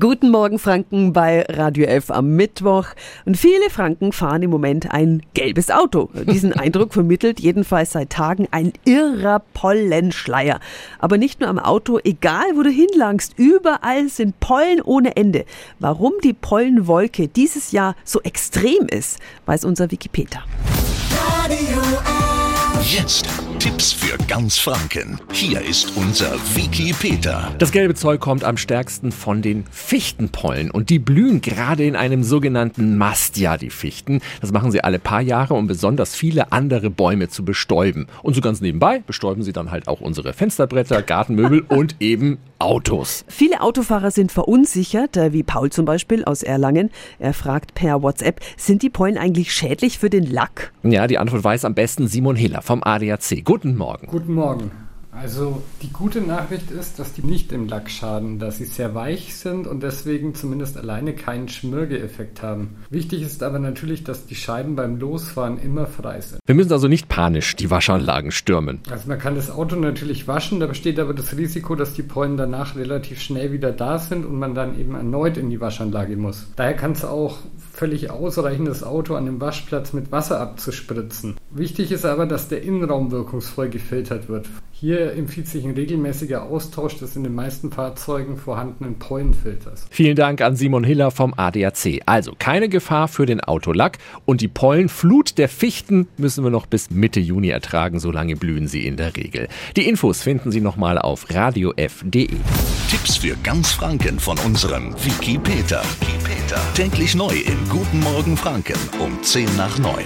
Guten Morgen Franken bei Radio F am Mittwoch. Und viele Franken fahren im Moment ein gelbes Auto. Diesen Eindruck vermittelt jedenfalls seit Tagen ein irrer Pollenschleier. Aber nicht nur am Auto, egal wo du hinlangst, überall sind Pollen ohne Ende. Warum die Pollenwolke dieses Jahr so extrem ist, weiß unser Wikipedia. Radio Jetzt Tipps für ganz Franken. Hier ist unser Wiki Peter. Das gelbe Zeug kommt am stärksten von den Fichtenpollen und die blühen gerade in einem sogenannten Mastjahr, die Fichten. Das machen sie alle paar Jahre, um besonders viele andere Bäume zu bestäuben. Und so ganz nebenbei bestäuben sie dann halt auch unsere Fensterbretter, Gartenmöbel und eben Autos. Viele Autofahrer sind verunsichert, äh, wie Paul zum Beispiel aus Erlangen. Er fragt per WhatsApp, sind die Pollen eigentlich schädlich für den Lack? Ja, die Antwort weiß am besten Simon Hiller vom ADAC. Guten Morgen. Guten Morgen. Also die gute Nachricht ist, dass die nicht im Lack schaden, da sie sehr weich sind und deswegen zumindest alleine keinen Schmirgeeffekt haben. Wichtig ist aber natürlich, dass die Scheiben beim Losfahren immer frei sind. Wir müssen also nicht panisch die Waschanlagen stürmen. Also man kann das Auto natürlich waschen, da besteht aber das Risiko, dass die Pollen danach relativ schnell wieder da sind und man dann eben erneut in die Waschanlage muss. Daher kann es auch völlig ausreichen, das Auto an dem Waschplatz mit Wasser abzuspritzen. Wichtig ist aber, dass der Innenraum wirkungsvoll gefiltert wird. Hier empfiehlt sich ein regelmäßiger Austausch des in den meisten Fahrzeugen vorhandenen Pollenfilters. Vielen Dank an Simon Hiller vom ADAC. Also keine Gefahr für den Autolack und die Pollenflut der Fichten müssen wir noch bis Mitte Juni ertragen, solange blühen sie in der Regel. Die Infos finden Sie nochmal auf radiof.de. Tipps für ganz Franken von unserem Wiki Peter. Täglich neu in Guten Morgen Franken um 10 nach 9.